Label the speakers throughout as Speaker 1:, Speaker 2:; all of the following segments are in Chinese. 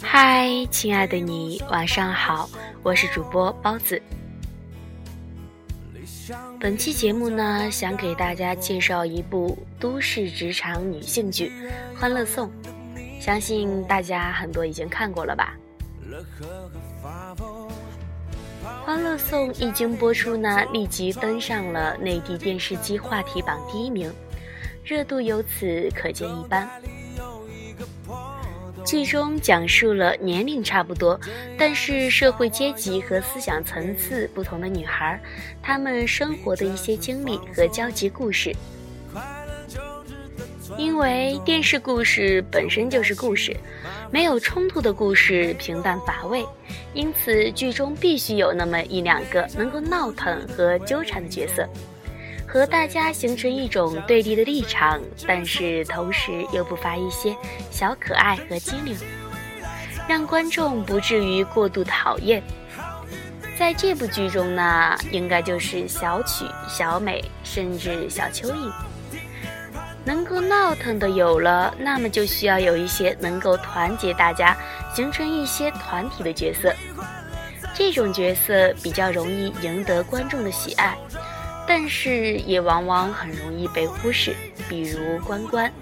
Speaker 1: 嗨，亲爱的你，晚上好，我是主播包子。本期节目呢，想给大家介绍一部都市职场女性剧《欢乐颂》，相信大家很多已经看过了吧？《欢乐颂》一经播出呢，立即登上了内地电视机话题榜第一名，热度由此可见一斑。剧中讲述了年龄差不多，但是社会阶级和思想层次不同的女孩，她们生活的一些经历和交集故事。因为电视故事本身就是故事，没有冲突的故事平淡乏味，因此剧中必须有那么一两个能够闹腾和纠缠的角色，和大家形成一种对立的立场，但是同时又不乏一些小可爱和机灵，让观众不至于过度讨厌。在这部剧中呢，应该就是小曲、小美，甚至小蚯蚓。能够闹腾的有了，那么就需要有一些能够团结大家、形成一些团体的角色。这种角色比较容易赢得观众的喜爱，但是也往往很容易被忽视，比如关关。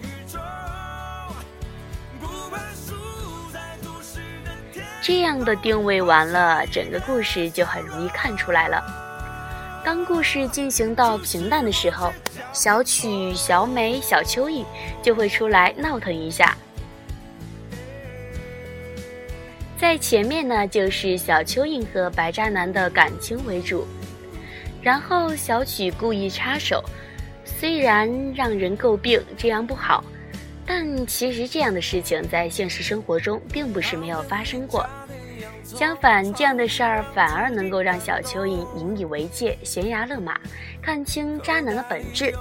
Speaker 1: 这样的定位完了，整个故事就很容易看出来了。当故事进行到平淡的时候，小曲、小美、小蚯蚓就会出来闹腾一下。在前面呢，就是小蚯蚓和白渣男的感情为主，然后小曲故意插手，虽然让人诟病这样不好，但其实这样的事情在现实生活中并不是没有发生过。相反，这样的事儿反而能够让小蚯蚓引以为戒，悬崖勒马，看清渣男的本质。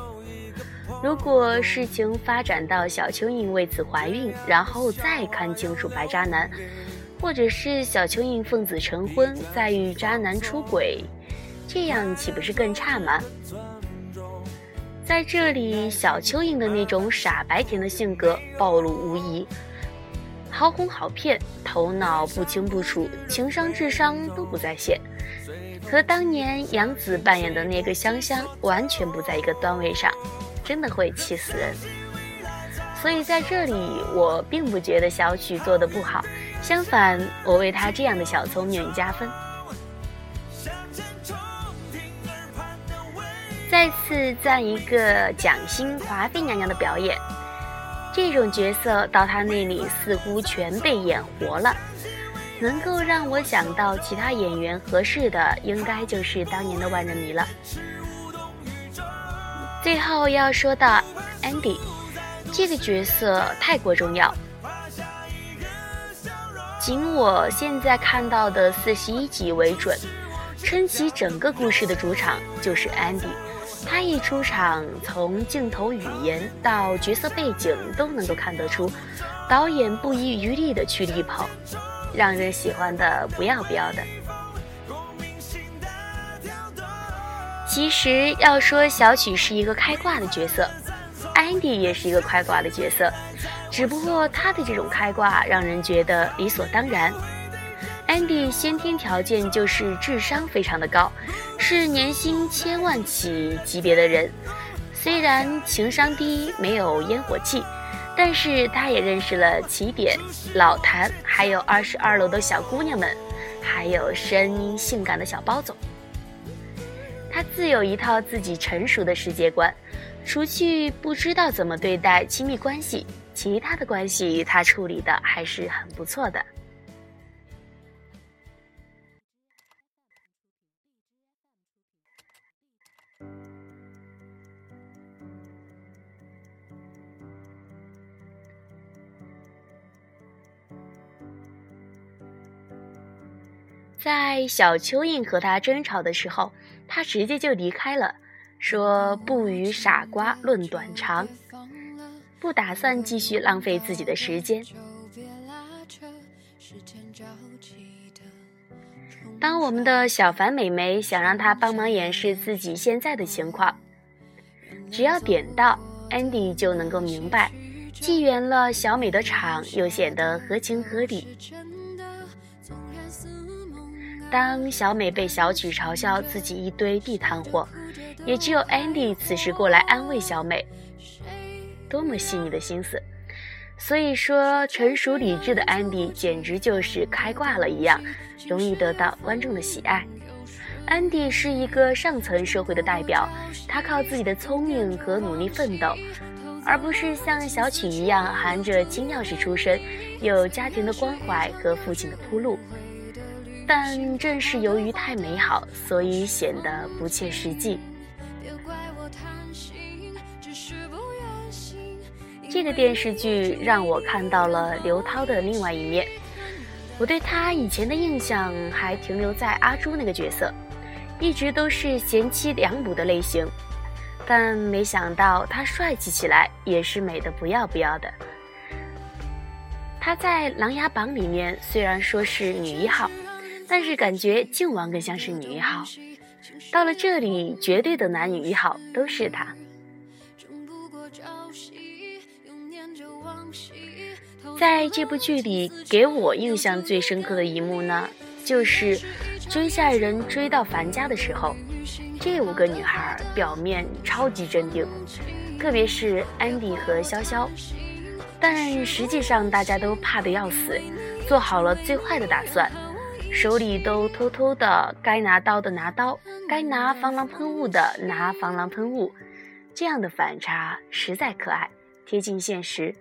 Speaker 1: 如果事情发展到小蚯蚓为此怀孕，然后再看清楚白渣男，或者是小蚯蚓奉子成婚，再与渣男出轨，这样岂不是更差吗？在这里，小蚯蚓的那种傻白甜的性格暴露无遗。好哄好骗，头脑不清不楚，情商智商都不在线，和当年杨紫扮演的那个香香完全不在一个段位上，真的会气死人。所以在这里，我并不觉得小曲做的不好，相反，我为她这样的小聪明加分。再次赞一个蒋欣华妃娘娘的表演。这种角色到她那里似乎全被演活了，能够让我想到其他演员合适的，应该就是当年的万人迷了。最后要说到 Andy，这个角色太过重要。仅我现在看到的四十一集为准，撑起整个故事的主场就是 Andy。他一出场，从镜头语言到角色背景都能够看得出，导演不遗余力的去力捧，让人喜欢的不要不要的。其实要说小曲是一个开挂的角色，Andy 也是一个开挂的角色，只不过他的这种开挂让人觉得理所当然。Andy 先天条件就是智商非常的高，是年薪千万起级别的人。虽然情商低，没有烟火气，但是他也认识了起点、老谭，还有二十二楼的小姑娘们，还有声音性感的小包总。他自有一套自己成熟的世界观，除去不知道怎么对待亲密关系，其他的关系他处理的还是很不错的。在小蚯蚓和他争吵的时候，他直接就离开了，说不与傻瓜论短长，不打算继续浪费自己的时间。当我们的小凡美眉想让他帮忙掩饰自己现在的情况，只要点到 Andy 就能够明白，既圆了小美的场，又显得合情合理。当小美被小曲嘲笑自己一堆地摊货，也只有 Andy 此时过来安慰小美，多么细腻的心思！所以说，成熟理智的 Andy 简直就是开挂了一样，容易得到观众的喜爱。Andy 是一个上层社会的代表，他靠自己的聪明和努力奋斗，而不是像小曲一样含着金钥匙出生，有家庭的关怀和父亲的铺路。但正是由于太美好，所以显得不切实际。这个电视剧让我看到了刘涛的另外一面。我对他以前的印象还停留在阿朱那个角色，一直都是贤妻良母的类型。但没想到他帅气起来也是美的不要不要的。他在《琅琊榜》里面虽然说是女一号。但是感觉靖王更像是女一号，到了这里，绝对的男女一号都是他。在这部剧里，给我印象最深刻的一幕呢，就是追下人追到樊家的时候，这五个女孩表面超级镇定，特别是安迪和潇潇，但实际上大家都怕得要死，做好了最坏的打算。手里都偷偷的，该拿刀的拿刀，该拿防狼喷雾的拿防狼喷雾，这样的反差实在可爱，贴近现实。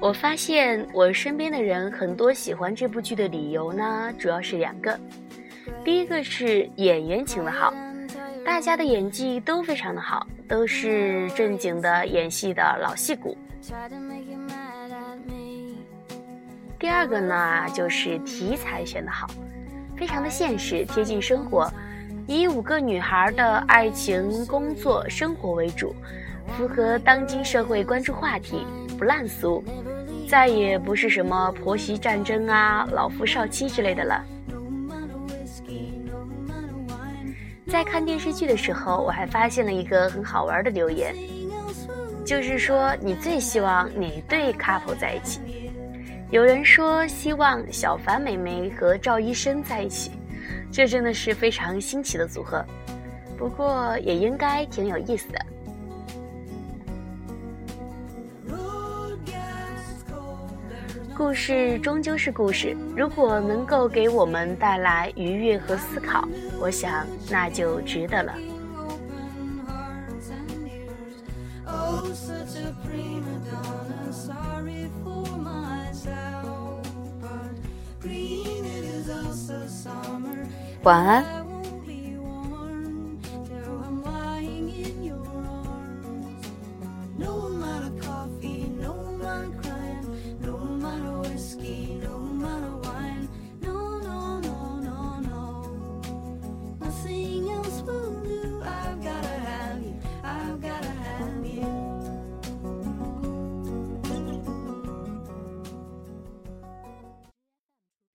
Speaker 1: 我发现我身边的人很多喜欢这部剧的理由呢，主要是两个。第一个是演员请的好，大家的演技都非常的好，都是正经的演戏的老戏骨。第二个呢，就是题材选的好，非常的现实，贴近生活，以五个女孩的爱情、工作、生活为主，符合当今社会关注话题，不烂俗。再也不是什么婆媳战争啊、老夫少妻之类的了。在看电视剧的时候，我还发现了一个很好玩的留言，就是说你最希望哪对 couple 在一起？有人说希望小凡美眉和赵医生在一起，这真的是非常新奇的组合，不过也应该挺有意思的。故事终究是故事，如果能够给我们带来愉悦和思考，我想那就值得了。晚安。Latino.